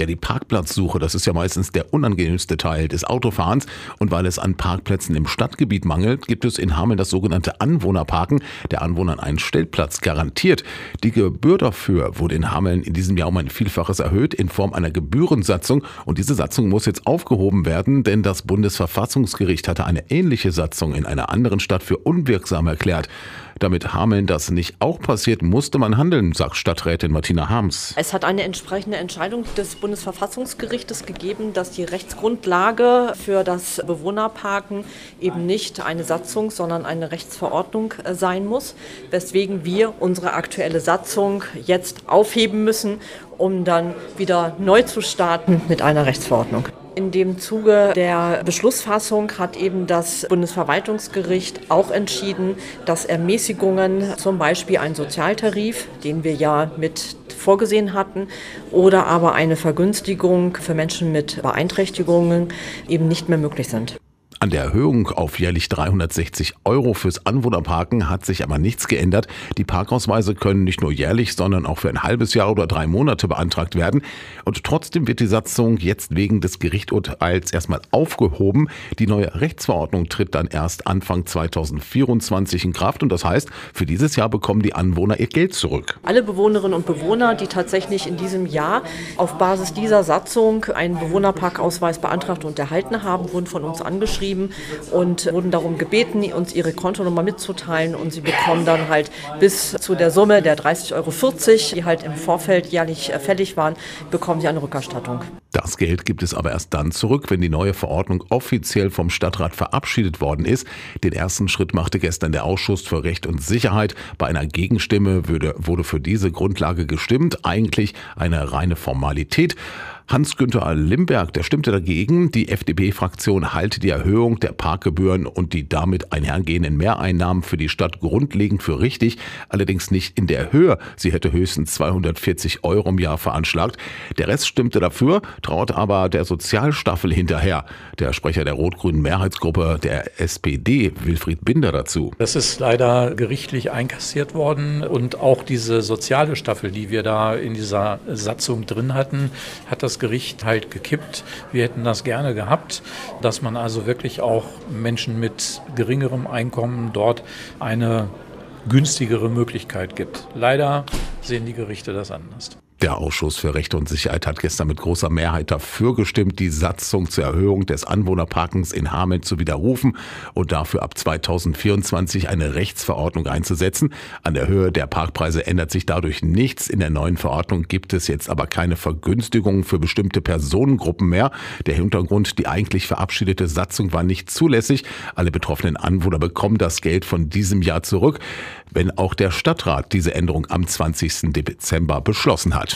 Ja, die Parkplatzsuche, das ist ja meistens der unangenehmste Teil des Autofahrens. Und weil es an Parkplätzen im Stadtgebiet mangelt, gibt es in Hameln das sogenannte Anwohnerparken, der Anwohnern einen Stellplatz garantiert. Die Gebühr dafür wurde in Hameln in diesem Jahr um ein Vielfaches erhöht in Form einer Gebührensatzung. Und diese Satzung muss jetzt aufgehoben werden, denn das Bundesverfassungsgericht hatte eine ähnliche Satzung in einer anderen Stadt für unwirksam erklärt. Damit Hameln das nicht auch passiert, musste man handeln, sagt Stadträtin Martina Harms. Es hat eine entsprechende Entscheidung des Bundesverfassungsgerichtes gegeben, dass die Rechtsgrundlage für das Bewohnerparken eben nicht eine Satzung, sondern eine Rechtsverordnung äh, sein muss, weswegen wir unsere aktuelle Satzung jetzt aufheben müssen, um dann wieder neu zu starten mit einer Rechtsverordnung. In dem Zuge der Beschlussfassung hat eben das Bundesverwaltungsgericht auch entschieden, dass Ermäßigungen, zum Beispiel ein Sozialtarif, den wir ja mit vorgesehen hatten, oder aber eine Vergünstigung für Menschen mit Beeinträchtigungen eben nicht mehr möglich sind. An der Erhöhung auf jährlich 360 Euro fürs Anwohnerparken hat sich aber nichts geändert. Die Parkausweise können nicht nur jährlich, sondern auch für ein halbes Jahr oder drei Monate beantragt werden. Und trotzdem wird die Satzung jetzt wegen des Gerichtsurteils erstmal aufgehoben. Die neue Rechtsverordnung tritt dann erst Anfang 2024 in Kraft. Und das heißt, für dieses Jahr bekommen die Anwohner ihr Geld zurück. Alle Bewohnerinnen und Bewohner, die tatsächlich in diesem Jahr auf Basis dieser Satzung einen Bewohnerparkausweis beantragt und erhalten haben, wurden von uns angeschrieben geschrieben und wurden darum gebeten, uns ihre Kontonummer mitzuteilen und sie bekommen dann halt bis zu der Summe der 30,40 Euro, die halt im Vorfeld jährlich fällig waren, bekommen sie eine Rückerstattung. Das Geld gibt es aber erst dann zurück, wenn die neue Verordnung offiziell vom Stadtrat verabschiedet worden ist. Den ersten Schritt machte gestern der Ausschuss für Recht und Sicherheit. Bei einer Gegenstimme würde, wurde für diese Grundlage gestimmt. Eigentlich eine reine Formalität. Hans-Günther Limberg, der stimmte dagegen. Die FDP-Fraktion halte die Erhöhung der Parkgebühren und die damit einhergehenden Mehreinnahmen für die Stadt grundlegend für richtig, allerdings nicht in der Höhe. Sie hätte höchstens 240 Euro im Jahr veranschlagt. Der Rest stimmte dafür, traute aber der Sozialstaffel hinterher. Der Sprecher der rot-grünen Mehrheitsgruppe der SPD, Wilfried Binder, dazu. Das ist leider gerichtlich einkassiert worden und auch diese soziale Staffel, die wir da in dieser Satzung drin hatten, hat das Gericht halt gekippt. Wir hätten das gerne gehabt, dass man also wirklich auch Menschen mit geringerem Einkommen dort eine günstigere Möglichkeit gibt. Leider sehen die Gerichte das anders. Der Ausschuss für Rechte und Sicherheit hat gestern mit großer Mehrheit dafür gestimmt, die Satzung zur Erhöhung des Anwohnerparkens in Hameln zu widerrufen und dafür ab 2024 eine Rechtsverordnung einzusetzen. An der Höhe der Parkpreise ändert sich dadurch nichts. In der neuen Verordnung gibt es jetzt aber keine Vergünstigungen für bestimmte Personengruppen mehr. Der Hintergrund, die eigentlich verabschiedete Satzung war nicht zulässig. Alle betroffenen Anwohner bekommen das Geld von diesem Jahr zurück, wenn auch der Stadtrat diese Änderung am 20. Dezember beschlossen hat.